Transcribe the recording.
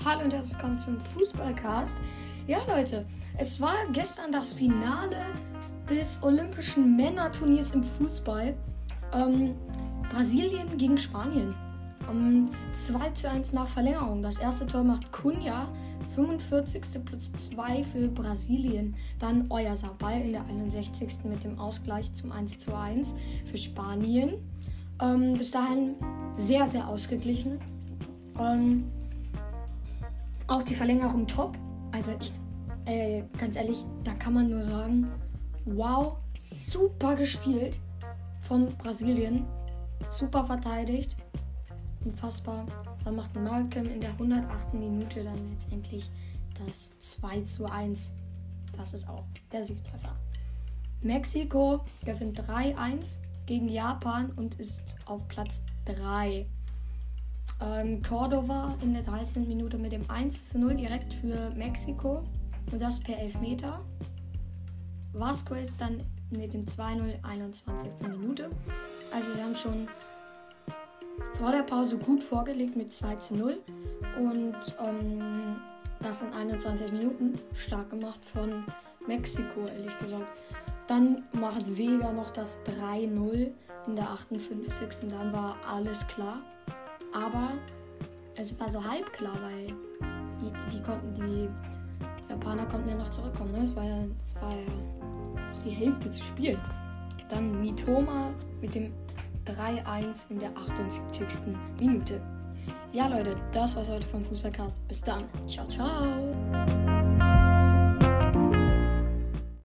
Hallo und herzlich willkommen zum Fußballcast. Ja, Leute, es war gestern das Finale des Olympischen Männerturniers im Fußball. Ähm, Brasilien gegen Spanien. Um, 2 zu 1 nach Verlängerung. Das erste Tor macht Cunha, 45. plus 2 für Brasilien. Dann Oyarzabal in der 61. mit dem Ausgleich zum 1 zu 1 für Spanien. Ähm, bis dahin sehr, sehr ausgeglichen. Ähm, auch die Verlängerung top. Also ich, äh, ganz ehrlich, da kann man nur sagen, wow, super gespielt von Brasilien. Super verteidigt. Unfassbar. Dann macht Malcolm in der 108. Minute dann letztendlich das 2 zu 1. Das ist auch der Siegtreffer. Mexiko gewinnt 3-1 gegen Japan und ist auf Platz 3. Ähm, Cordova in der 13. Minute mit dem 1 zu 0 direkt für Mexiko und das per Elfmeter. Vasquez dann mit dem 2-0 21. Minute. Also sie haben schon vor der Pause gut vorgelegt mit 2 zu 0 und ähm, das in 21 Minuten stark gemacht von Mexiko, ehrlich gesagt. Dann macht Vega noch das 3-0 in der 58. Dann war alles klar. Aber es war so halb klar, weil die, die konnten, die Japaner konnten ja noch zurückkommen. Ne? Es war ja, es war ja noch die Hälfte zu spielen. Dann Mitoma mit dem 3-1 in der 78. Minute. Ja, Leute, das war's heute vom Fußballcast. Bis dann. Ciao, ciao.